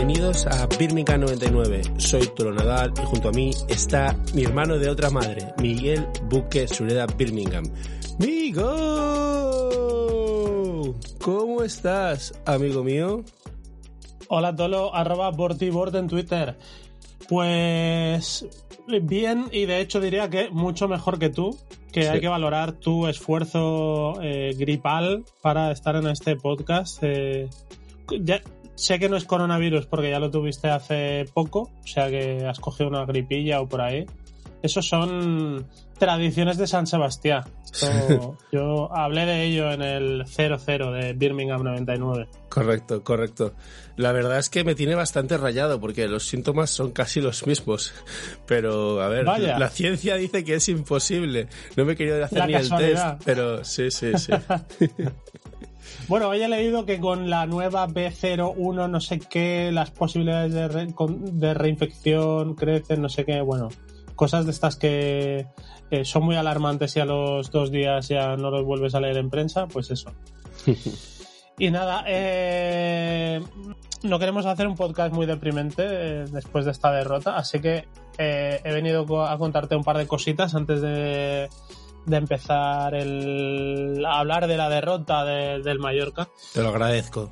Bienvenidos a Birmingham 99. Soy Toro Nadal y junto a mí está mi hermano de otra madre, Miguel Buque Sureda Birmingham. ¡Migo! ¿Cómo estás, amigo mío? Hola Tolo, arroba Bortibord en Twitter. Pues bien, y de hecho diría que mucho mejor que tú, que Sí. hay que valorar tu esfuerzo eh, gripal para estar en este podcast. eh, ya- sé que no es coronavirus porque ya lo tuviste hace poco, o sea que has cogido una gripilla o por ahí. Esos son tradiciones de San Sebastián. Yo hablé de ello en el 00 de Birmingham 99. Correcto, correcto. La verdad es que me tiene bastante rayado porque los síntomas son casi los mismos. Pero, a ver, Vaya. la ciencia dice que es imposible. No me he querido hacer La ni el test, pero sí, sí, sí. Bueno, he leído que con la nueva B01 no sé qué, las posibilidades de, re- con- de reinfección crecen, no sé qué, bueno, cosas de estas que eh, son muy alarmantes y a los dos días ya no los vuelves a leer en prensa, pues eso. Y nada, eh, no queremos hacer un podcast muy deprimente eh, después de esta derrota, así que eh, he venido a contarte un par de cositas antes de, de empezar el, a hablar de la derrota de- del Mallorca. Te lo agradezco.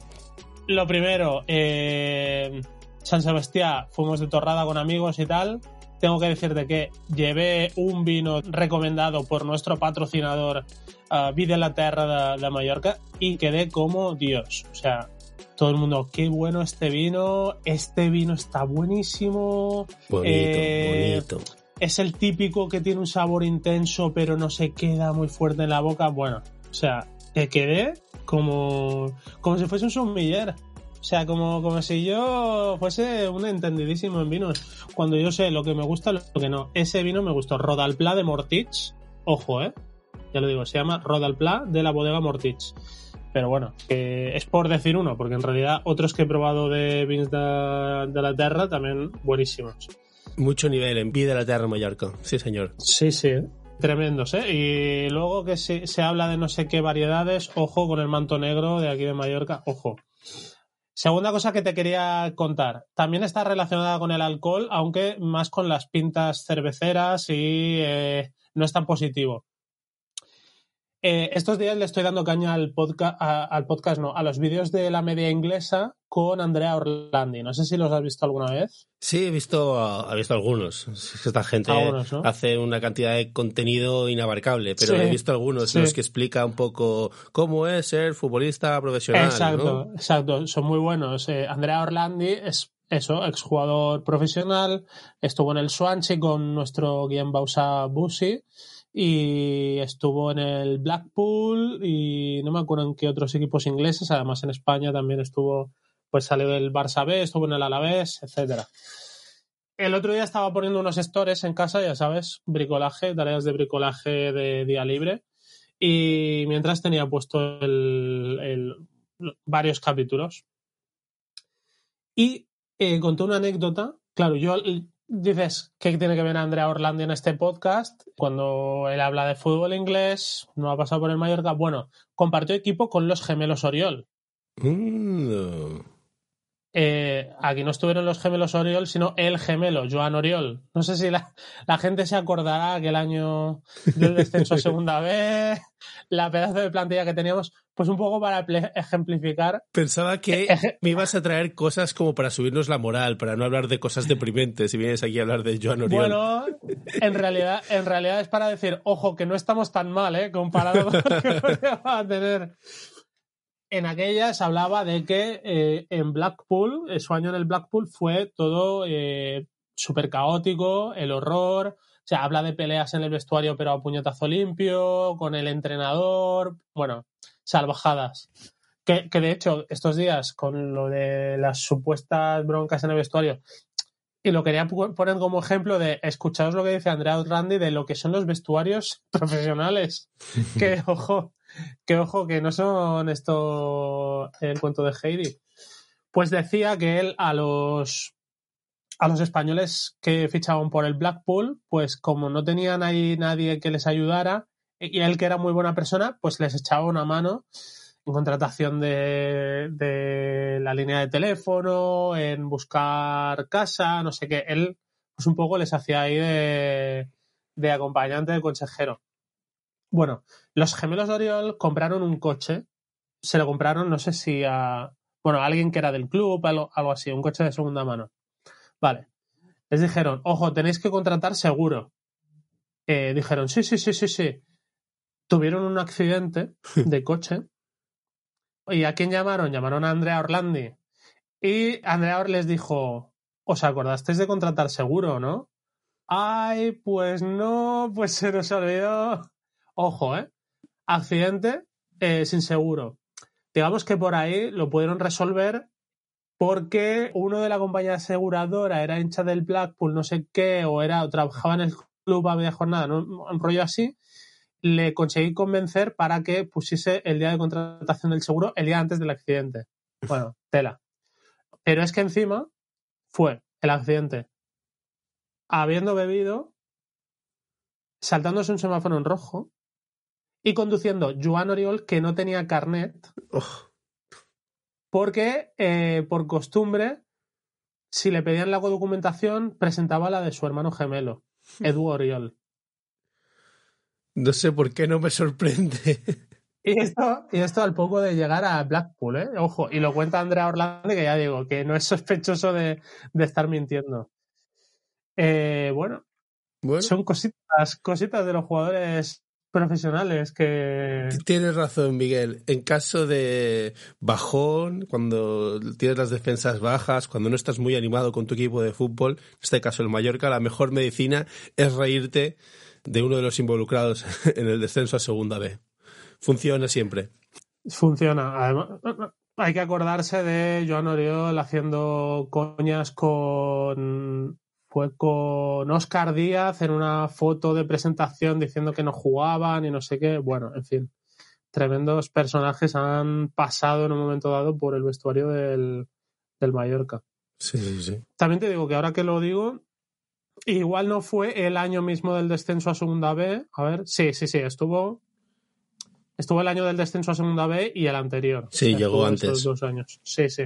Lo primero, eh, San Sebastián, fuimos de torrada con amigos y tal. Tengo que decirte que llevé un vino recomendado por nuestro patrocinador uh, Vi de la Terra de, de Mallorca y quedé como Dios. O sea, todo el mundo, qué bueno este vino, este vino está buenísimo. Bonito, Eh, bonito. Es el típico que tiene un sabor intenso pero no se queda muy fuerte en la boca. Bueno, o sea, te quedé como, como si fuese un sumiller. O sea, como, como si yo fuese un entendidísimo en vinos. Cuando yo sé lo que me gusta lo que no. Ese vino me gustó. Rodalpla de Mortich. Ojo, ¿eh? Ya lo digo, se llama Rodalpla de la bodega Mortich. Pero bueno, es por decir uno, porque en realidad otros que he probado de vins de, de la Terra también buenísimos. Mucho nivel en Vida de la Tierra Mallorca. Sí, señor. Sí, sí. Tremendos, ¿eh? Y luego que se, se habla de no sé qué variedades, ojo con el manto negro de aquí de Mallorca, ojo. Segunda cosa que te quería contar, también está relacionada con el alcohol, aunque más con las pintas cerveceras y eh, no es tan positivo. Eh, estos días le estoy dando caña al podcast, al podcast, no, a los vídeos de la media inglesa con Andrea Orlandi. No sé si los has visto alguna vez. Sí, he visto, he visto algunos. Esta gente Algunos, ¿no? hace una cantidad de contenido inabarcable, pero Sí, he visto algunos sí. en los que explica un poco cómo es ser futbolista profesional. Exacto, ¿no? exacto, son muy buenos. Eh, Andrea Orlandi es eso, exjugador profesional, estuvo en el Swansea con nuestro Guillem Bausa Busi y estuvo en el Blackpool y no me acuerdo en qué otros equipos ingleses, además en España también estuvo, pues salió del Barça B, estuvo en el Alavés, etcétera. El otro día estaba poniendo unos stores en casa, ya sabes, bricolaje, tareas de bricolaje de día libre. Y mientras tenía puesto varios capítulos. Y eh, conté una anécdota. Claro, yo dices que tiene que ver Andrea Orlandi en este podcast. Cuando él habla de fútbol inglés, no ha pasado por el Mallorca. Bueno, compartió equipo con los gemelos Oriol. Mm. Eh, aquí no estuvieron los gemelos Oriol, sino el gemelo, Joan Oriol. No sé si la, la gente se acordará que el año del descenso a segunda vez, la pedazo de plantilla que teníamos, pues un poco para ejemplificar. Pensaba que Eje- me ibas a traer cosas como para subirnos la moral, para no hablar de cosas deprimentes si vienes aquí a hablar de Joan Oriol. Bueno, en realidad, en realidad es para decir, ojo, que no estamos tan mal, ¿eh? Comparado con lo que podíamos tener. En aquella se hablaba de que eh, en Blackpool, eh, su año en el Blackpool fue todo eh, súper caótico, el horror. O sea, habla de peleas en el vestuario, pero a puñetazo limpio, con el entrenador. Bueno, salvajadas. Que, que de hecho, estos días, con lo de las supuestas broncas en el vestuario, y lo quería poner como ejemplo de escucharos lo que dice Andrea Randy de lo que son los vestuarios profesionales. que ojo, que ojo, que no son esto el cuento de Heidi. Pues decía que él a los a los españoles que fichaban por el Blackpool, pues como no tenían ahí nadie que les ayudara, y él que era muy buena persona, pues les echaba una mano en contratación de, de, la línea de teléfono, en buscar casa, no sé qué. Él, pues un poco les hacía ahí de, de acompañante de consejero. Bueno, los gemelos de Oriol compraron un coche. Se lo compraron, no sé si a. Bueno, a alguien que era del club, algo, algo así, un coche de segunda mano. Vale. Les dijeron, ojo, tenéis que contratar seguro. Eh, dijeron, sí, sí, sí, sí, sí. Tuvieron un accidente de coche ¿Y a quién llamaron? Llamaron a Andrea Orlandi. Y Andrea les dijo, ¿os acordasteis de contratar seguro, no? Ay, pues no, pues se nos olvidó. Ojo, ¿eh? Accidente eh, sin seguro. Digamos que por ahí lo pudieron resolver porque uno de la compañía aseguradora era hincha del Blackpool, no sé qué, o era o trabajaba en el club a media jornada, ¿no? un rollo así, le conseguí convencer para que pusiese el día de contratación del seguro el día antes del accidente. Bueno, tela. Pero es que encima fue el accidente habiendo bebido, saltándose un semáforo en rojo y conduciendo Joan Oriol que no tenía carnet. Porque, eh, por costumbre, si le pedían la documentación, presentaba la de su hermano gemelo, Edu Oriol. No sé por qué no me sorprende. Y esto, y esto al poco de llegar a Blackpool, ¿eh? Ojo, y lo cuenta Andrea Orlando, que ya digo, que no es sospechoso de, estar mintiendo. Eh, bueno, bueno, son cositas, cositas de los jugadores profesionales que... Tienes razón, Miguel. En caso de bajón, cuando tienes las defensas bajas, cuando no estás muy animado con tu equipo de fútbol, en este caso el Mallorca, la mejor medicina es reírte de uno de los involucrados en el descenso a Segunda B. Funciona siempre. Funciona. Además, hay que acordarse de Joan Oriol haciendo coñas con fue con Oscar Díaz en una foto de presentación diciendo que no jugaban y no sé qué. Bueno, en fin, tremendos personajes han pasado en un momento dado por el vestuario del, del Mallorca. Sí, sí, sí. También te digo que ahora que lo digo, Igual no fue el año mismo del descenso a Segunda B. A ver, sí, sí, sí, estuvo. Estuvo el año del descenso a Segunda B y el anterior. Sí, llegó antes. Dos años. Sí, sí.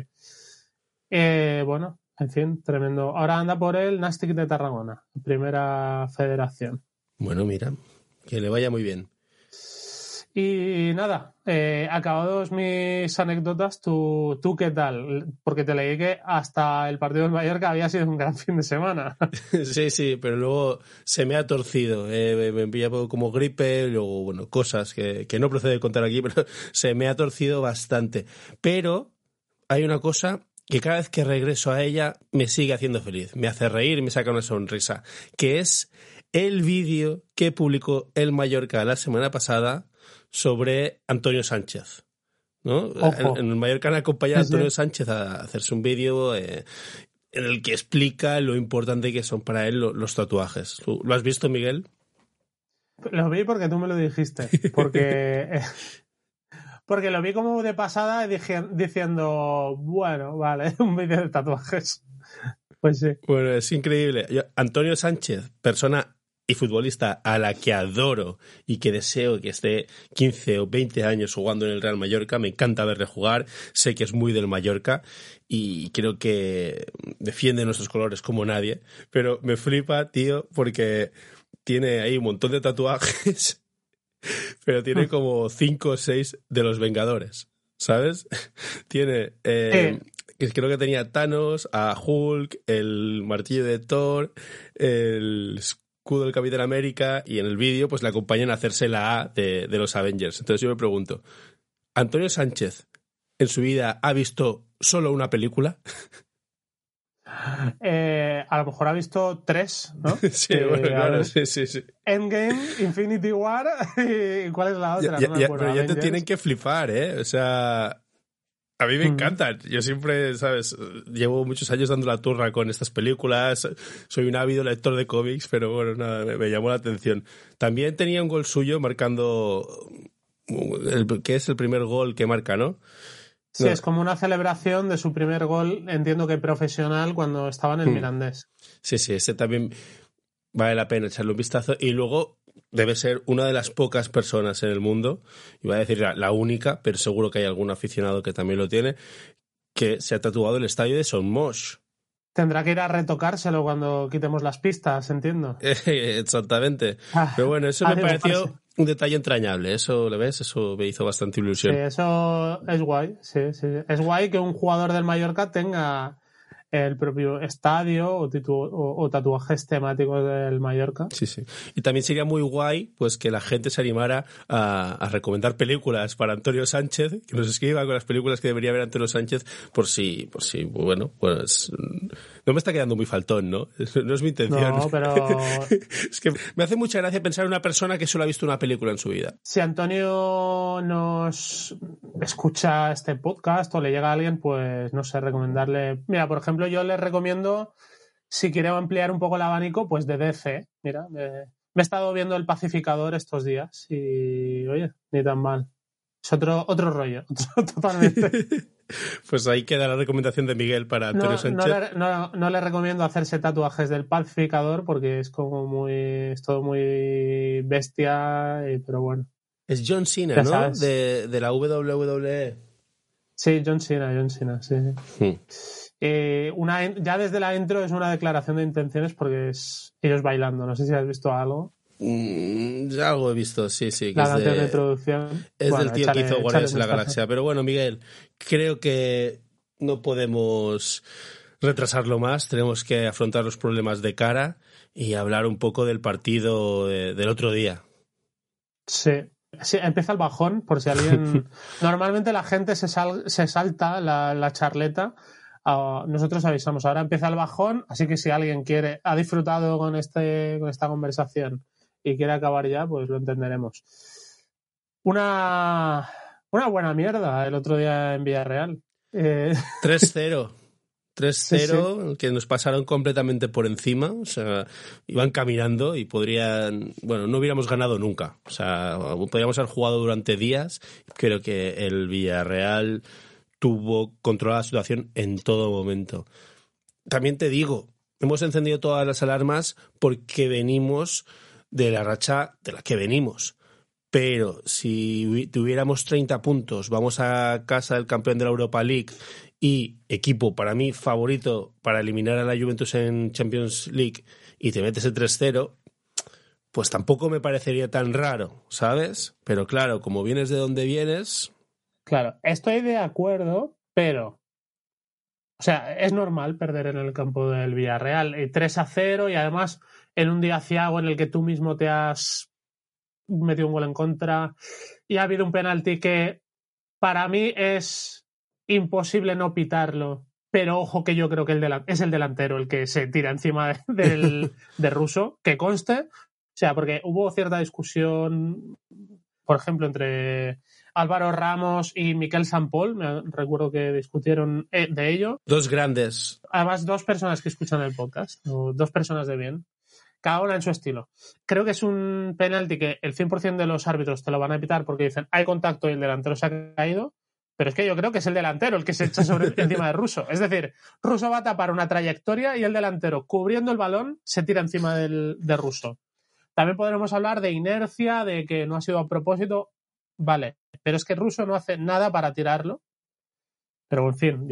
Eh, bueno, en fin, tremendo. Ahora anda por el Nastic de Tarragona, primera federación. Bueno, mira, que le vaya muy bien. Y nada, eh, acabados mis anécdotas, ¿tú, ¿tú qué tal? Porque te leí que hasta el partido del Mallorca había sido un gran fin de semana. sí, sí, pero luego se me ha torcido. Eh, me envía como gripe, luego, bueno, cosas que, que no procede contar aquí, pero se me ha torcido bastante. Pero hay una cosa que cada vez que regreso a ella me sigue haciendo feliz, me hace reír, me saca una sonrisa, que es el vídeo que publicó el Mallorca la semana pasada sobre Antonio Sánchez. ¿no? En, el Mallorca han acompañado a Antonio Sánchez a hacerse un vídeo eh, en el que explica lo importante que son para él los, tatuajes. ¿Lo has visto, Miguel? Lo vi porque tú me lo dijiste. Porque, porque lo vi como de pasada diciendo, bueno, vale, un vídeo de tatuajes. Pues sí. Bueno, es increíble. Antonio Sánchez, persona y futbolista a la que adoro y que deseo que esté 15 o 20 años jugando en el Real Mallorca. Me encanta verle jugar, sé que es muy del Mallorca y creo que defiende nuestros colores como nadie, pero me flipa, tío, porque tiene ahí un montón de tatuajes, pero tiene ah. como 5 o 6 de los Vengadores, ¿sabes? tiene... Eh, creo que tenía Thanos, a Hulk, el martillo de Thor, el del Capitán América y en el vídeo pues le acompañan a hacerse la A de, los Avengers. Entonces yo me pregunto, ¿Antonio Sánchez en su vida ha visto solo una película? Eh, a lo mejor ha visto tres, ¿no? sí, bueno, sí, sí, sí. Endgame, Infinity War y ¿cuál es la otra? pero ya te tienen que flipar, ¿eh? O sea, a mí me encantan. Yo siempre, ¿sabes? Llevo muchos años dando la turra con estas películas. Soy un ávido lector de cómics, pero bueno, nada, me, llamó la atención. También tenía un gol suyo marcando. El, que es el primer gol que marca, ¿no? Sí, es como una celebración de su primer gol, entiendo que profesional, cuando estaba en el hmm. Mirandés. Sí, sí, ese también vale la pena echarle un vistazo. Y luego debe ser una de las pocas personas en el mundo, iba a decir la, única, pero seguro que hay algún aficionado que también lo tiene, que se ha tatuado el estadio de Son Mosh. Tendrá que ir a retocárselo cuando quitemos las pistas, entiendo. Exactamente. Ah, Pero bueno, eso me pareció un detalle entrañable. Eso, ¿le ves? Eso me hizo bastante ilusión. Sí, eso es guay. Sí, sí. Es guay que un jugador del Mallorca tenga el propio estadio o, tatuajes temáticos del Mallorca. Sí, sí. Y también sería muy guay pues que la gente se animara a, recomendar películas para Antonio Sánchez, que nos escriba con las películas que debería ver Antonio Sánchez, por si, por si, bueno, pues no me está quedando muy faltón, ¿no? No es mi intención. No, pero... es que me hace mucha gracia pensar en una persona que solo ha visto una película en su vida. Si Antonio nos escucha este podcast o le llega a alguien, pues no sé, recomendarle... Mira, por ejemplo, yo les recomiendo, si quiero ampliar un poco el abanico, pues de DC. Mira, me, he estado viendo El Pacificador estos días y, oye, ni tan mal. Es otro, otro rollo, totalmente. pues ahí queda la recomendación de Miguel para Antonio no, Sánchez. No le, recomiendo hacerse tatuajes del pacificador porque es como muy. es todo muy bestia, pero bueno. Es John Cena, ¿no? De, de, la WWE. Sí, John Cena, John Cena, sí. Hmm. Eh, una, ya desde la intro es una declaración de intenciones porque es ellos bailando. No sé si has visto algo. Mm, ya algo he visto, sí, sí. la canción de, introducción. Es del tío que hizo Guardianes de la Galaxia. Pero bueno, Miguel, creo que no podemos retrasarlo más. Tenemos que afrontar los problemas de cara y hablar un poco del partido del otro día. Sí. Sí, empieza el bajón, por si alguien. Normalmente la gente se, se salta la, la charleta nosotros avisamos, ahora empieza el bajón, así que si alguien quiere, ha disfrutado con, este, con esta conversación y quiere acabar ya, pues lo entenderemos. Una, una buena mierda el otro día en Villarreal. Eh... 3-0. 3-0, que nos pasaron completamente por encima, o sea, iban caminando y podrían, bueno, no hubiéramos ganado nunca, o sea, podríamos haber jugado durante días, creo que el Villarreal tuvo controlada la situación en todo momento. También te digo, hemos encendido todas las alarmas porque venimos de la racha de la que venimos. Pero si tuviéramos 30 puntos, vamos a casa del campeón de la Europa League y equipo para mí favorito para eliminar a la Juventus en Champions League y te metes el 3-0, pues tampoco me parecería tan raro, ¿sabes? Pero claro, como vienes de donde vienes, Claro, estoy de acuerdo, pero. O sea, es normal perder en el campo del Villarreal. 3 eh, a 0 y además en un día ciago en el que tú mismo te has metido un gol en contra y ha habido un penalti que para mí es imposible no pitarlo. Pero ojo que yo creo que el es el delantero el que se tira encima del, de Russo, que conste. O sea, porque hubo cierta discusión, por ejemplo, entre Álvaro Ramos y Miquel Sampol, me recuerdo que discutieron eh, de ello. Dos grandes. Además, dos personas que escuchan el podcast, dos personas de bien, cada una en su estilo. Creo que es un penalti que el 100% de los árbitros te lo van a evitar porque dicen hay contacto y el delantero se ha caído, pero es que yo creo que es el delantero el que se echa sobre, encima de Russo. Es decir, Russo va a tapar una trayectoria y el delantero, cubriendo el balón, se tira encima del, de Russo. También podremos hablar de inercia, de que no ha sido a propósito. Vale, pero es que Russo no hace nada para tirarlo. Pero en fin,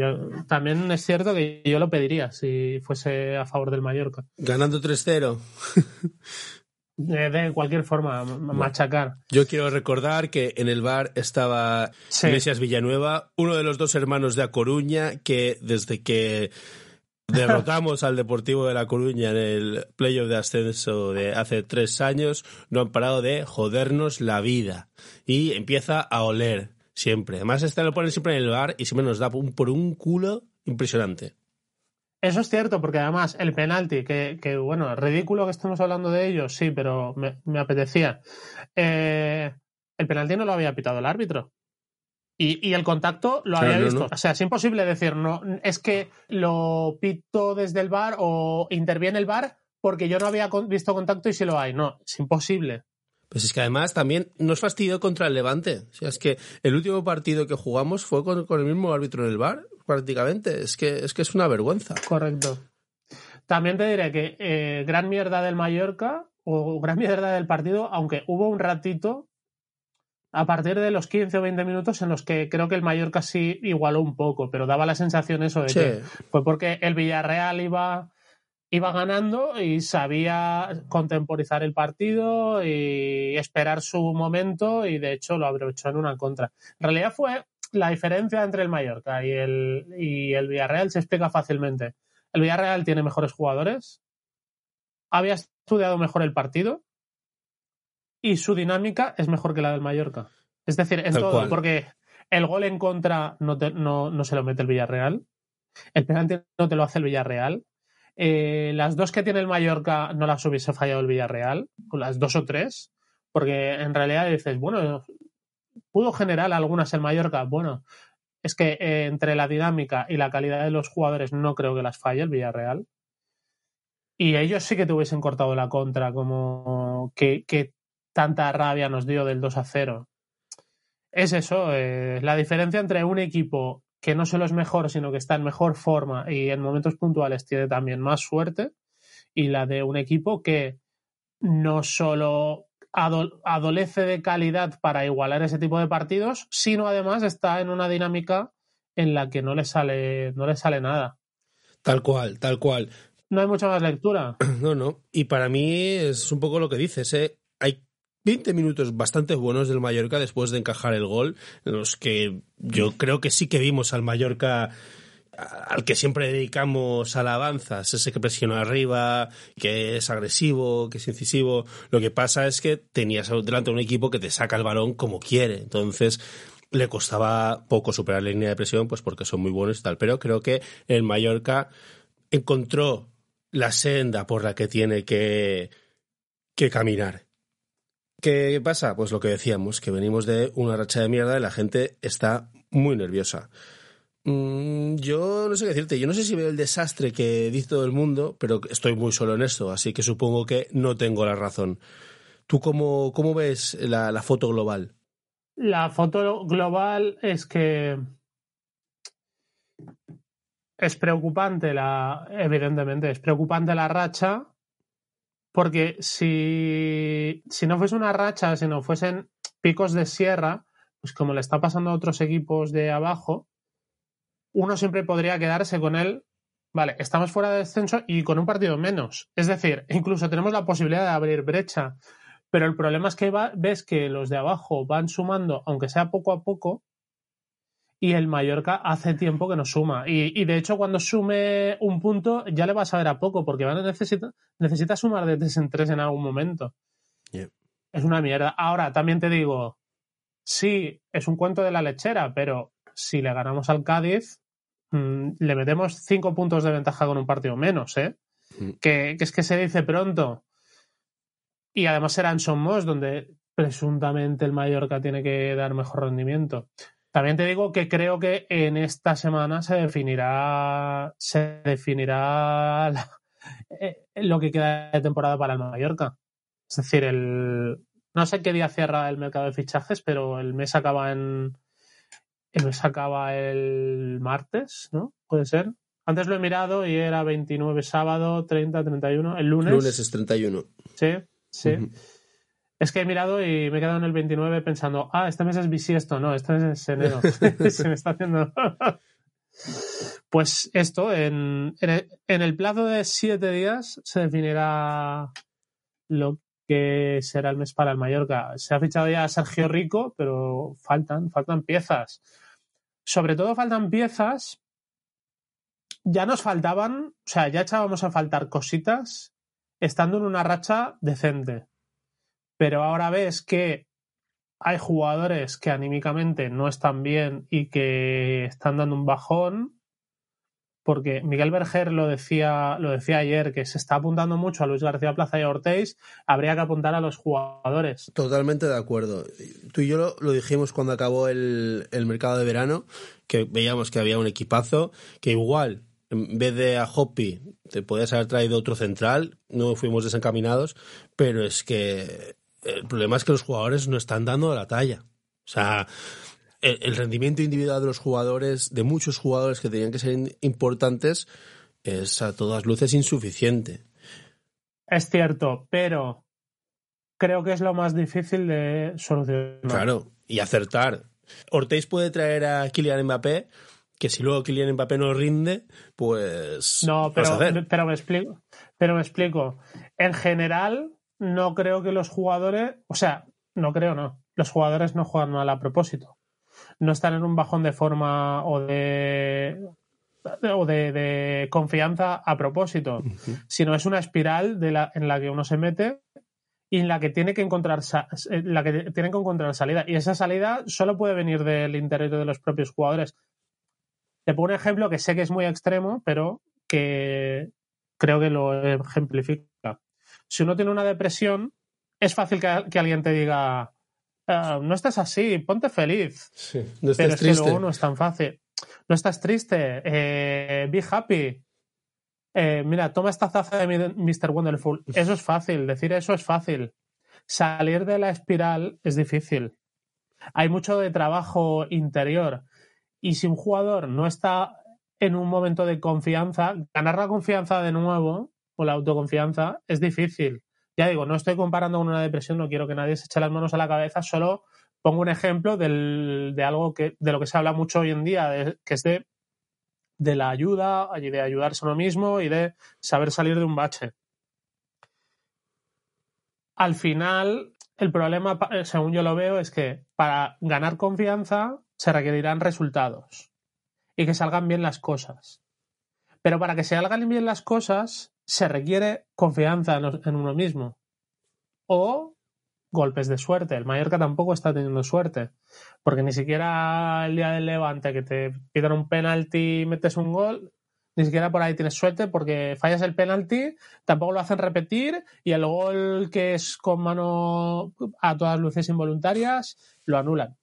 también es cierto que yo lo pediría si fuese a favor del Mallorca. Ganando 3-0. de cualquier forma, machacar. Yo quiero recordar que en el bar estaba Iglesias Villanueva, uno de los dos hermanos de A Coruña, que desde que Derrotamos al Deportivo de La Coruña en el playoff de ascenso de hace tres años. No han parado de jodernos la vida. Y empieza a oler siempre. Además, este lo ponen siempre en el bar y siempre nos da por un culo impresionante. Eso es cierto, porque además el penalti, que, que bueno, ridículo que estemos hablando de ello, sí, pero me, apetecía. Eh, el penalti no lo había pitado el árbitro. Y, el contacto lo había visto. O sea, es imposible decir, no, es que lo pito desde el bar o interviene el bar porque yo no había visto contacto y si lo hay. No, es imposible. Pues es que además también nos fastidió contra el Levante. O sea, es que el último partido que jugamos fue con, el mismo árbitro en el bar, prácticamente. Es que, es que es una vergüenza. Correcto. También te diré que eh, gran mierda del Mallorca o gran mierda del partido, aunque hubo un ratito a partir de los 15 o 20 minutos en los que creo que el Mallorca sí igualó un poco, pero daba la sensación eso de que fue porque el Villarreal iba, iba ganando y sabía contemporizar el partido y esperar su momento y de hecho lo aprovechó en una contra. En realidad fue la diferencia entre el Mallorca y el, y el Villarreal se explica fácilmente. El Villarreal tiene mejores jugadores, había estudiado mejor el partido y su dinámica es mejor que la del Mallorca. Es decir, en todo, porque el gol en contra no, no, se lo mete el Villarreal, el penalti no te lo hace el Villarreal, eh, las dos que tiene el Mallorca no las hubiese fallado el Villarreal, las dos o tres, porque en realidad dices, bueno, pudo generar algunas el Mallorca, bueno, es que eh, entre la dinámica y la calidad de los jugadores no creo que las falle el Villarreal. Y ellos sí que te hubiesen cortado la contra, como que, que tanta rabia nos dio del 2 a 0. Es eso, eh, la diferencia entre un equipo que no solo es mejor, sino que está en mejor forma y en momentos puntuales tiene también más suerte, y la de un equipo que no solo adolece de calidad para igualar ese tipo de partidos, sino además está en una dinámica en la que no le sale, no le sale nada. Tal cual, tal cual. No hay mucha más lectura. No, no. Y para mí es un poco lo que dices. ¿eh? Hay 20 minutos bastante buenos del Mallorca después de encajar el gol, en los que yo creo que sí que vimos al Mallorca al que siempre dedicamos alabanzas, ese que presiona arriba, que es agresivo, que es incisivo. Lo que pasa es que tenías delante un equipo que te saca el balón como quiere. Entonces, le costaba poco superar la línea de presión, pues porque son muy buenos y tal. Pero creo que el Mallorca encontró la senda por la que tiene que, que caminar. ¿Qué pasa? Pues lo que decíamos, que venimos de una racha de mierda y la gente está muy nerviosa. Mm, yo no sé qué decirte, yo no sé si veo el desastre que dice todo el mundo, pero estoy muy solo en esto, así que supongo que no tengo la razón. ¿Tú cómo, cómo ves la, foto global? La foto global es que es preocupante la, evidentemente, es preocupante la racha, porque si, si no fuese una racha, si no fuesen picos de sierra, pues como le está pasando a otros equipos de abajo, uno siempre podría quedarse con él, vale, estamos fuera de descenso y con un partido menos. Es decir, incluso tenemos la posibilidad de abrir brecha. Pero el problema es que ves que los de abajo van sumando, aunque sea poco a poco, y el Mallorca hace tiempo que no suma. Y, de hecho, cuando sume un punto, ya le vas a ver a poco, porque van a necesita, necesita sumar de tres en tres en algún momento. Es una mierda. Ahora, también te digo, sí, es un cuento de la lechera, pero si le ganamos al Cádiz, mm, le metemos cinco puntos de ventaja con un partido menos, ¿eh? Mm. Que, que, es que se dice pronto. Y además será en Somos, donde presuntamente el Mallorca tiene que dar mejor rendimiento. También te digo que creo que en esta semana se definirá, se definirá eh, lo que queda de temporada para el Mallorca. Es decir, el, no sé qué día cierra el mercado de fichajes, pero el mes acaba en. El mes acaba el martes, ¿no? Puede ser. Antes lo he mirado y era 29 sábado, 30, 31. El lunes. Lunes es 31. Sí, sí. Es que he mirado y me he quedado en el 29 pensando, ah, este mes es bisiesto, no, este mes es enero. Se me está haciendo. pues esto, en, en, el, plazo de siete días se definirá lo que será el mes para el Mallorca. Se ha fichado ya a Sergio Rico, pero faltan, faltan piezas. Sobre todo faltan piezas. Ya nos faltaban, o sea, ya echábamos a faltar cositas estando en una racha decente pero ahora ves que hay jugadores que anímicamente no están bien y que están dando un bajón, porque Miguel Berger lo decía, lo decía ayer, que se está apuntando mucho a Luis García Plaza y a Ortiz, habría que apuntar a los jugadores. Totalmente de acuerdo. Tú y yo lo, dijimos cuando acabó el, el, mercado de verano, que veíamos que había un equipazo, que igual, en vez de a Hoppy, te podías haber traído otro central, no fuimos desencaminados, pero es que el problema es que los jugadores no están dando la talla. O sea, el, rendimiento individual de los jugadores, de muchos jugadores que tenían que ser importantes, es a todas luces insuficiente. Es cierto, pero creo que es lo más difícil de solucionar. Claro, y acertar. Ortiz puede traer a Kylian Mbappé, que si luego Kylian Mbappé no rinde, pues. No, pero, pero me explico. Pero me explico. En general, no creo que los jugadores. O sea, no creo, no. Los jugadores no juegan mal a propósito. No están en un bajón de forma o de o de, confianza a propósito, sino es una espiral de la, en la que uno se mete y en la que tiene que encontrar la que tiene que encontrar salida y esa salida solo puede venir del interior de los propios jugadores te pongo un ejemplo que sé que es muy extremo pero que creo que lo ejemplifica si uno tiene una depresión es fácil que, alguien te diga ah, no estás así ponte feliz no pero es que luego no es tan fácil no estás triste eh, be happy eh, mira, toma esta taza de Mr. Wonderful. Eso es fácil, decir eso es fácil. Salir de la espiral es difícil. Hay mucho de trabajo interior. Y si un jugador no está en un momento de confianza, ganar la confianza de nuevo, o la autoconfianza, es difícil. Ya digo, no estoy comparando con una depresión, no quiero que nadie se eche las manos a la cabeza, solo pongo un ejemplo de algo que, de lo que se habla mucho hoy en día, que es de de la ayuda, de ayudarse a uno mismo y de saber salir de un bache. Al final, el problema, eh, según yo lo veo, es que para ganar confianza se requerirán resultados y que salgan bien las cosas. Pero para que salgan bien las cosas, se requiere confianza en uno mismo. O golpes de suerte. El Mallorca tampoco está teniendo suerte, porque ni siquiera el día del Levante que te pidan un penalti y metes un gol, ni siquiera por ahí tienes suerte porque fallas el penalti, tampoco lo hacen repetir y el gol que es con mano a todas luces involuntarias lo anulan.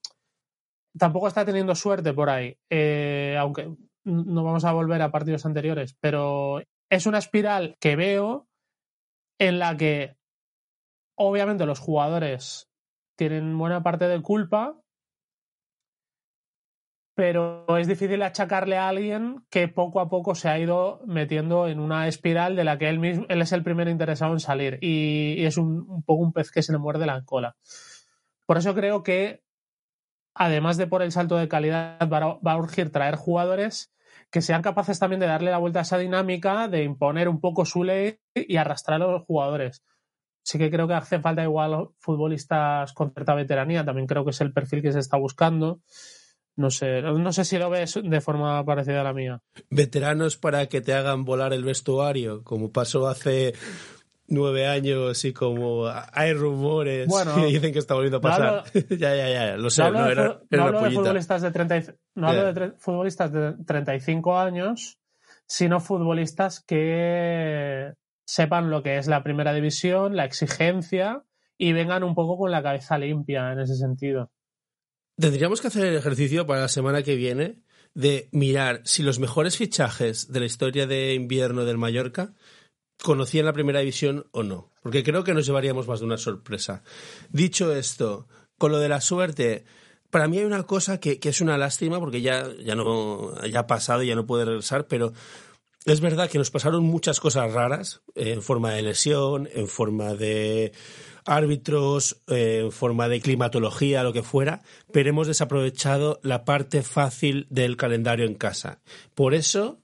Tampoco está teniendo suerte por ahí, eh, aunque no vamos a volver a partidos anteriores, pero es una espiral que veo en la que obviamente los jugadores tienen buena parte de culpa, pero es difícil achacarle a alguien que poco a poco se ha ido metiendo en una espiral de la que él mismo él es el primero interesado en salir y, es un, poco un pez que se le muerde la cola. Por eso creo que, además de por el salto de calidad, va a urgir traer jugadores que sean capaces también de darle la vuelta a esa dinámica, de imponer un poco su ley y arrastrar a los jugadores sí que creo que hace falta igual futbolistas con cierta veteranía, también creo que es el perfil que se está buscando. No sé, no sé si lo ves de forma parecida a la mía. Veteranos para que te hagan volar el vestuario, como pasó hace nueve años y como hay rumores que dicen que está volviendo a pasar. ya, ya, ya, lo sé. No hablo, de, futbolistas de 30, no hablo de futbolistas de 35 años, sino futbolistas que sepan lo que es la primera división, la exigencia y vengan un poco con la cabeza limpia en ese sentido. Tendríamos que hacer el ejercicio para la semana que viene de mirar si los mejores fichajes de la historia de invierno del Mallorca conocían la primera división o no, porque creo que nos llevaríamos más de una sorpresa. Dicho esto, con lo de la suerte, para mí hay una cosa que, que es una lástima porque ya, ya no ya ha pasado y ya no puede regresar, pero es verdad que nos pasaron muchas cosas raras, en forma de lesión, en forma de árbitros, en forma de climatología, lo que fuera, pero hemos desaprovechado la parte fácil del calendario en casa. Por eso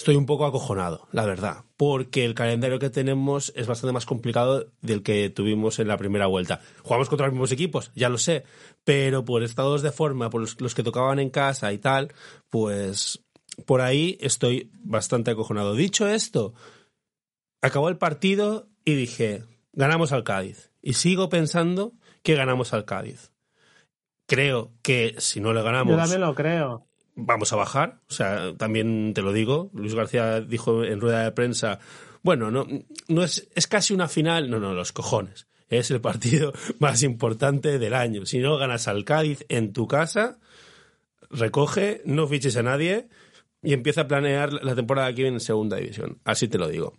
estoy un poco acojonado, la verdad, porque el calendario que tenemos es bastante más complicado del que tuvimos en la primera vuelta. Jugamos contra los mismos equipos, ya lo sé, pero por estados de forma, por los que tocaban en casa y tal, pues por ahí estoy bastante acojonado. Dicho esto, acabó el partido y dije, ganamos al Cádiz. Y sigo pensando que ganamos al Cádiz. Creo que si no le ganamos... Lo creo. Vamos a bajar. O sea, también te lo digo. Luis García dijo en rueda de prensa, bueno, no, no es, es casi una final. No, no, los cojones. Es el partido más importante del año. Si no ganas al Cádiz en tu casa, recoge, no fiches a nadie y empieza a planear la temporada que viene en segunda división. Así te lo digo.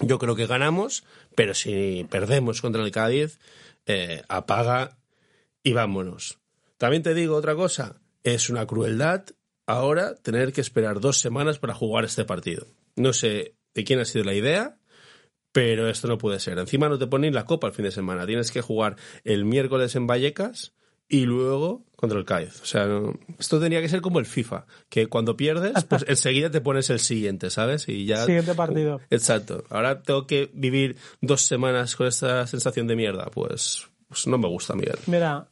Yo creo que ganamos, pero si perdemos contra el Cádiz, eh, apaga y vámonos. También te digo otra cosa, es una crueldad ahora tener que esperar dos semanas para jugar este partido. No sé de quién ha sido la idea, Pero esto no puede ser. Encima no te ponen la copa el fin de semana. Tienes que jugar el miércoles en Vallecas y luego contra el Cádiz. O sea, esto tendría que ser como el FIFA, que cuando pierdes, pues enseguida te pones el siguiente, ¿sabes? Y ya. Siguiente partido. Exacto. Ahora tengo que vivir dos semanas con esta sensación de mierda. Pues, pues no me gusta, Miguel. Mira,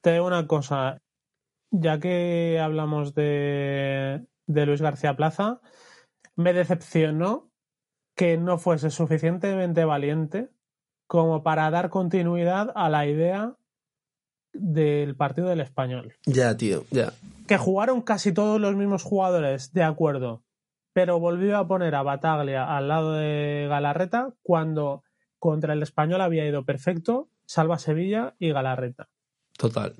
te digo una cosa. Ya que hablamos de, de Luis García Plaza, me decepcionó que no fuese suficientemente valiente como para dar continuidad a la idea del partido del español. Ya, tío, ya. Que jugaron casi todos los mismos jugadores, de acuerdo, pero volvió a poner a Bataglia al lado de Galarreta cuando contra el español había ido perfecto, salva Sevilla y Galarreta. Total.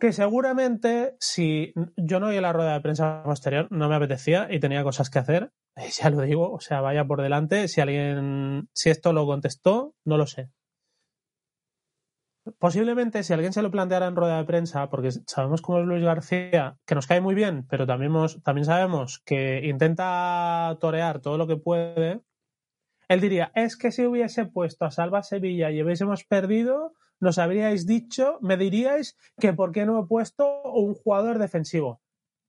Que seguramente, si yo no vi la rueda de prensa posterior, no me apetecía y tenía cosas que hacer, ya lo digo, o sea, vaya por delante, si alguien, si esto lo contestó, no lo sé. Posiblemente si alguien se lo planteara en rueda de prensa, porque sabemos cómo es Luis García, que nos cae muy bien, pero también, también sabemos que intenta torear todo lo que puede, él diría, es que si hubiese puesto a Salva Sevilla y hubiésemos perdido, nos habríais dicho, me diríais que por qué no he puesto un jugador defensivo.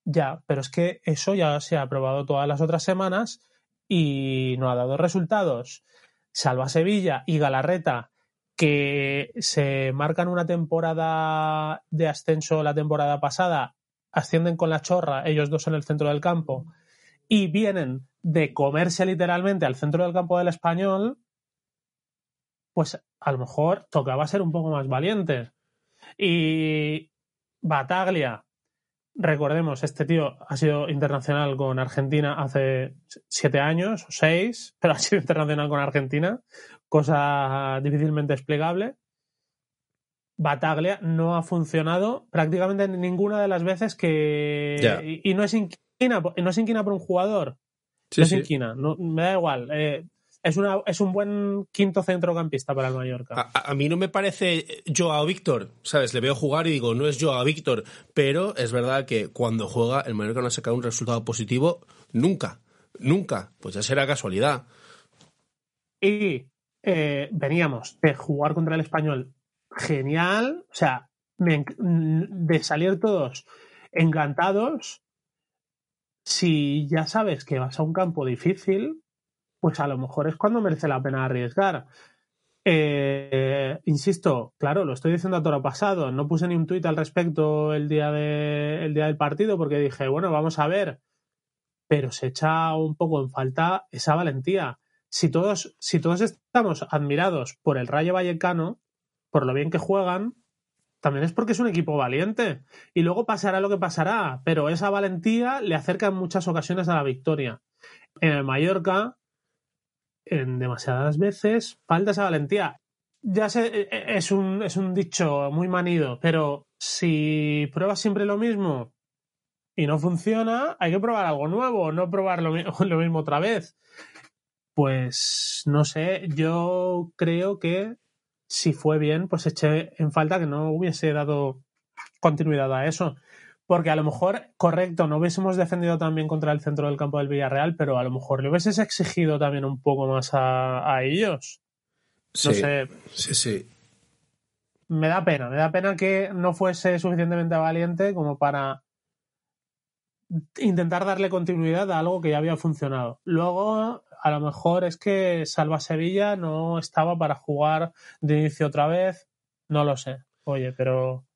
Ya, pero es que eso ya se ha probado todas las otras semanas y no ha dado resultados. Salva Sevilla y Galarreta que se marcan una temporada de ascenso la temporada pasada, ascienden con la chorra, ellos dos en el centro del campo, y vienen de comerse literalmente al centro del campo del español, pues a lo mejor tocaba ser un poco más valientes. Y Bataglia, recordemos, este tío ha sido internacional con Argentina hace siete años o seis, pero ha sido internacional con Argentina, cosa difícilmente explicable. Bataglia no ha funcionado prácticamente ninguna de las veces que. Y, no es inquina, no es inquina por un jugador. no es inquina, me da igual. Eh, es, una, es un buen quinto centrocampista para el Mallorca. A, mí no me parece Joao Víctor, ¿sabes? Le veo jugar y digo, no es Joao Víctor, pero es verdad que cuando juega el Mallorca no ha sacado un resultado positivo nunca, nunca. Pues ya será casualidad. Y eh, veníamos de jugar contra el español genial, o sea, de salir todos encantados. Si ya sabes que vas a un campo difícil, pues a lo mejor es cuando merece la pena arriesgar. Eh, insisto, claro, lo estoy diciendo a toro pasado, no puse ni un tuit al respecto el día, día del partido porque dije, bueno, vamos a ver, pero se echa un poco en falta esa valentía si todos, si todos estamos admirados por el Rayo Vallecano, por lo bien que juegan, también es porque es un equipo valiente. Y luego pasará lo que pasará, pero esa valentía le acerca en muchas ocasiones a la victoria. En el Mallorca, en demasiadas veces, falta esa valentía. Ya sé, e, e, es un, es un dicho muy manido, pero si pruebas siempre lo mismo y no funciona, hay que probar algo nuevo, no probar lo, lo mismo otra vez. Pues no sé, yo creo que si fue bien, pues eché en falta que no hubiese dado continuidad a eso. Porque a lo mejor, correcto, no hubiésemos defendido también contra el centro del campo del Villarreal, pero a lo mejor le hubieses exigido también un poco más a, ellos. No sé. Sí, sí. Me da pena, me da pena que no fuese suficientemente valiente como para intentar darle continuidad a algo que ya había funcionado. Luego, a lo mejor es que Salva Sevilla no estaba para jugar de inicio otra vez, no lo sé. Oye, pero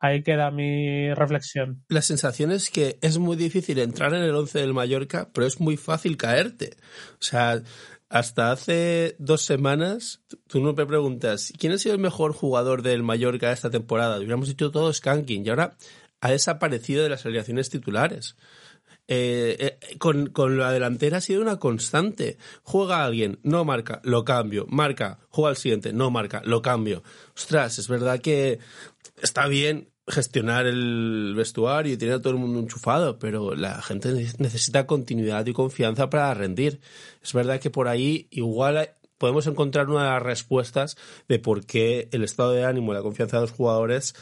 ahí queda mi reflexión. La sensación es que es muy difícil entrar en el 11 del Mallorca, pero es muy fácil caerte. O sea, hasta hace dos semanas tú no me preguntas quién ha sido el mejor jugador del Mallorca esta temporada. Hubiéramos dicho todo Skanking y ahora ha desaparecido de las alineaciones titulares. Eh, eh, con, con, la delantera ha sido una constante. Juega alguien, no marca, lo cambio. Marca, juega al siguiente, no marca, lo cambio. Ostras, es verdad que está bien gestionar el vestuario y tener a todo el mundo enchufado, pero la gente necesita continuidad y confianza para rendir. Es verdad que por ahí igual podemos encontrar una de las respuestas de por qué el estado de ánimo y la confianza de los jugadores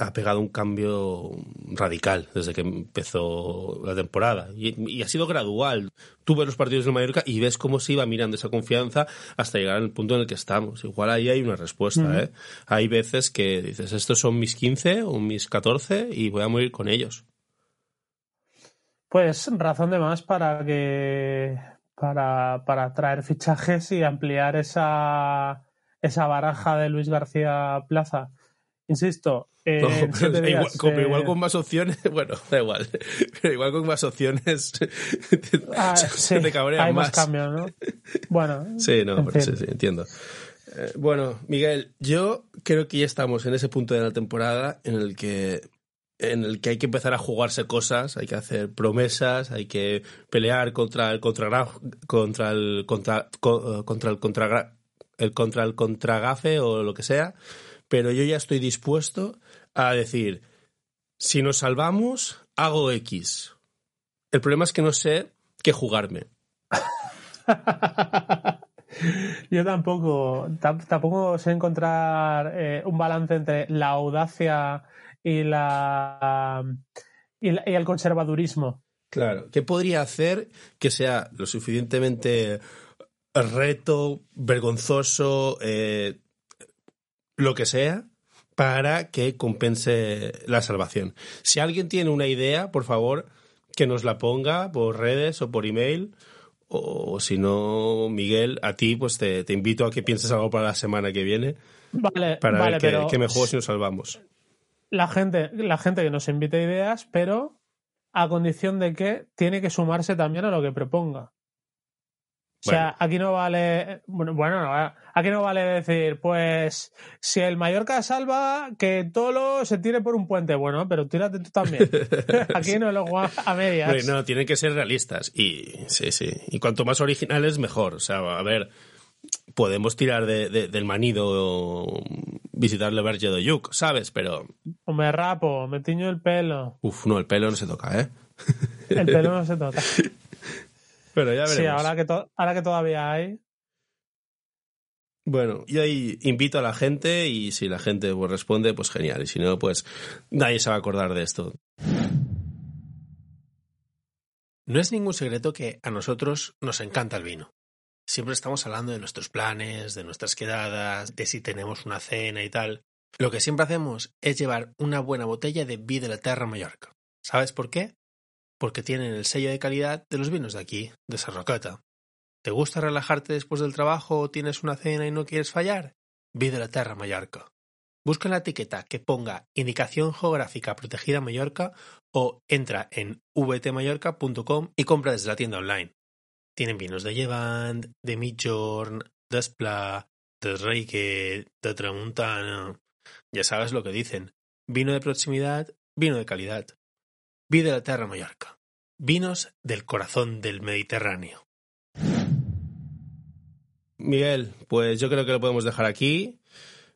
ha pegado un cambio radical desde que empezó la temporada. Y, ha sido gradual. Tú ves los partidos de Mallorca y ves cómo se iba mirando esa confianza hasta llegar al punto en el que estamos. Igual ahí hay una respuesta, ¿eh? Hay veces que dices, estos son mis 15 o mis 14 y voy a morir con ellos. Pues razón de más para que para, para traer fichajes y ampliar esa, esa baraja de Luis García Plaza. Insisto, igual, con más opciones, bueno, da igual, pero igual con más opciones ah, te hay más. cambios, ¿no? Bueno. Sí, no, sí, sí, entiendo. Eh, bueno, Miguel, yo creo que ya estamos en ese punto de la temporada en el que en el que hay que empezar a jugarse cosas, hay que hacer promesas, hay que pelear contra el contra contra el contra, eh, contra el contra el contra el contragafe o lo que sea, pero yo ya estoy dispuesto a decir, si nos salvamos, hago X. El problema es que no sé qué jugarme. Yo tampoco, tampoco sé encontrar eh, un balance entre la audacia y la, y, el conservadurismo. Claro, ¿qué podría hacer que sea lo suficientemente reto, vergonzoso, eh, lo que sea, para que compense la salvación. Si alguien tiene una idea, por favor, que nos la ponga por redes o por email. O si no, Miguel, a ti, pues te, invito a que pienses algo para la semana que viene. Vale, para vale, ver qué, mejor si nos salvamos. La gente, la gente que nos invite ideas, pero a condición de que tiene que sumarse también a lo que proponga. O sea, aquí no vale, bueno, bueno, aquí no vale decir, pues, si el Mallorca salva, que Tolo se tire por un puente. Bueno, pero tírate tú también. aquí no lo a medias. no, tienen que ser realistas. Y sí, sí. Y cuanto más originales, mejor. O sea, a ver, podemos tirar de, del manido visitar el Verge de Yuk, ¿sabes? Pero. O me rapo, me tiño el pelo. Uf, no, el pelo no se toca, ¿eh? el pelo no se toca. Pero ya veremos. Sí, ahora que, ahora que todavía hay. Bueno, yo ahí invito a la gente y si la gente pues, responde, pues genial. Y si no, pues nadie se va a acordar de esto. No es ningún secreto que a nosotros nos encanta el vino. Siempre estamos hablando de nuestros planes, de nuestras quedadas, de si tenemos una cena y tal. Lo que siempre hacemos es llevar una buena botella de Vida de la Terra Mallorca. ¿Sabes por qué? Porque tienen el sello de calidad de los vinos de aquí, de Sarrocata. ¿Te gusta relajarte después del trabajo o tienes una cena y no quieres fallar? Vida la Terra Mallorca. Busca la etiqueta que ponga Indicación Geográfica Protegida Mallorca o entra en vtmallorca.com y compra desde la tienda online. Tienen vinos de Llevant, de Midjorn, de Espla, de Reike, de Tramuntana. Ya sabes lo que dicen. Vino de proximidad, vino de calidad. Vida de la Terra Mallorca. Vinos del corazón del Mediterráneo. Miguel, pues yo creo que lo podemos dejar aquí.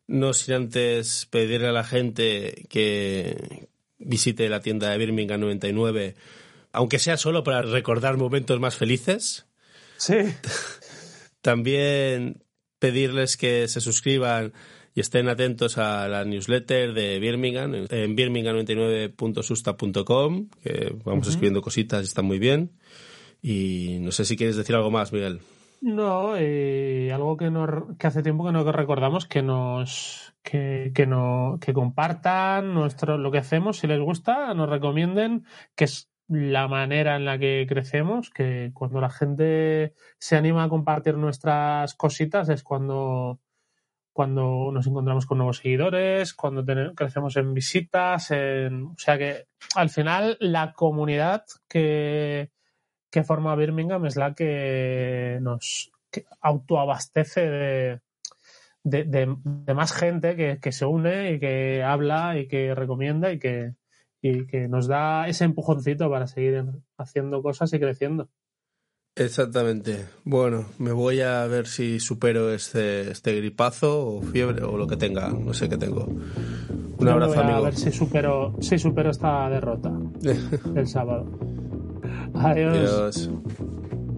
No sin antes pedirle a la gente que visite la tienda de Birmingham 99, aunque sea solo para recordar momentos más felices. Sí. También pedirles que se suscriban y estén atentos a la newsletter de Birmingham en birmingham99.susta.com, que vamos escribiendo cositas y está muy bien. Y no sé si quieres decir algo más, Miguel. No, eh, algo que, que hace tiempo que no recordamos que nos que, que, no, que compartan nuestro, lo que hacemos, si les gusta, nos recomienden, que es la manera en la que crecemos, que cuando la gente se anima a compartir nuestras cositas es cuando, cuando nos encontramos con nuevos seguidores, cuando crecemos en visitas, en, o sea que al final la comunidad que, que forma Birmingham es la que nos autoabastece de, de, más gente que, que, se une y que habla y que recomienda y que, y que nos da ese empujoncito para seguir haciendo cosas y creciendo. Exactamente. Bueno, me voy a ver si supero este, este gripazo o fiebre o lo que tenga. No sé qué tengo. Un abrazo, amigo. A ver si supero, si supero esta derrota el sábado. Adiós. Adiós.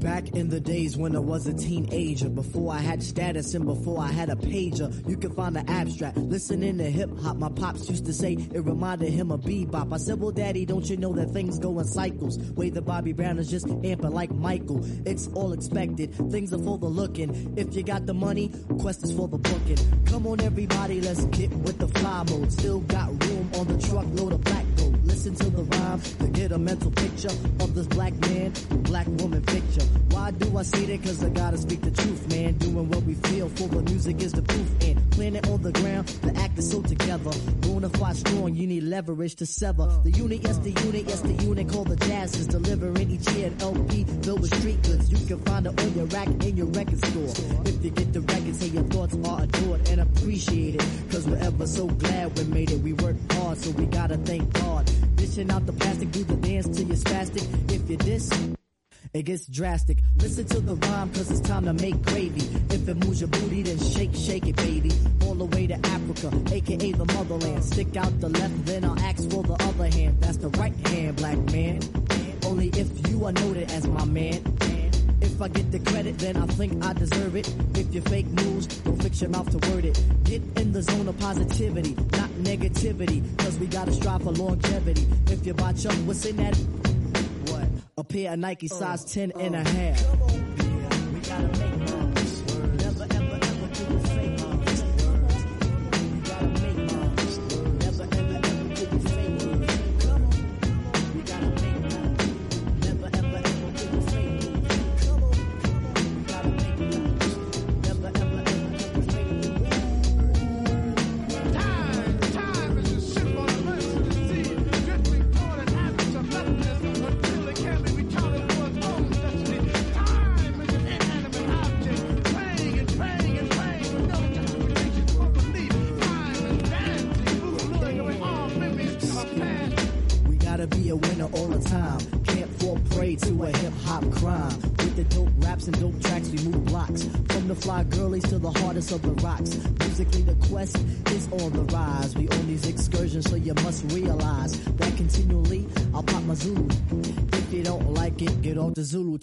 Back in the days when I was a teenager, before I had status and before I had a pager, you could find the abstract. Listening to hip hop, my pops used to say it reminded him of bebop. I said, well daddy, don't you know that things go in cycles? Way the Bobby Brown is just amping like Michael. It's all expected, things are for the looking. If you got the money, quest is for the booking. Come on everybody, let's get with the fly mode. Still got room on the truckload of black. Listen to the rhyme to get a mental picture of this black man, black woman picture. Why do I say that? Cause I gotta speak the truth, man. Doing what we feel for the music is the proof. And planet on the ground, the act is so together. Bona fide strong, you need leverage to sever. The unit, yes, the unit, yes, the unit called the jazz is delivering each year an LP filled with street goods. You can find it on your rack in your record store. If you get the record, say your thoughts are adored and appreciated. Cause we're ever so glad we made it. We worked hard, so we gotta thank God. Dishing out the plastic, do the dance till you're spastic. If you diss, it gets drastic. Listen to the rhyme, cause it's time to make gravy. If it moves your booty, then shake, shake it, baby. All the way to Africa, aka the motherland. Stick out the left, then I'll ask for the other hand. That's the right hand, black man. Only if you are noted as my man. If I get the credit, then I think I deserve it. If you fake news, don't fix your mouth to word it. Get in the zone of positivity, not negativity. Cause we gotta strive for longevity. If you buy Chuck, what's in that? What? A pair of Nike size 10 and a half.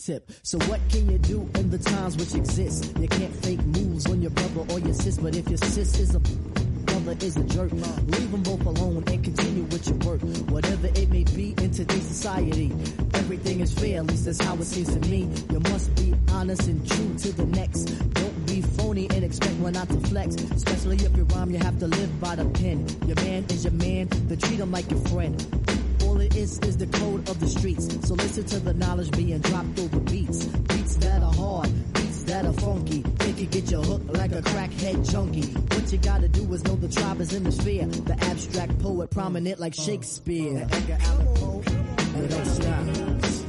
Tip. So what can you do in the times which exist? You can't fake moves on your brother or your sis, but if your sis is a brother is a jerk. Leave them both alone and continue with your work. Whatever it may be in today's society, everything is fair, at least that's how it seems to me. You must be honest and true to the next. Don't be phony and expect one not to flex. Especially if you rhyme, you have to live by the pen. Your man is your man, then treat him like your friend. Is is the code of the streets. So listen to the knowledge being dropped over beats. Beats that are hard, beats that are funky. They can get you hooked like a crackhead junkie. What you gotta do is know the tribe is in the sphere. The abstract poet prominent like Shakespeare. Poe. They don't stop.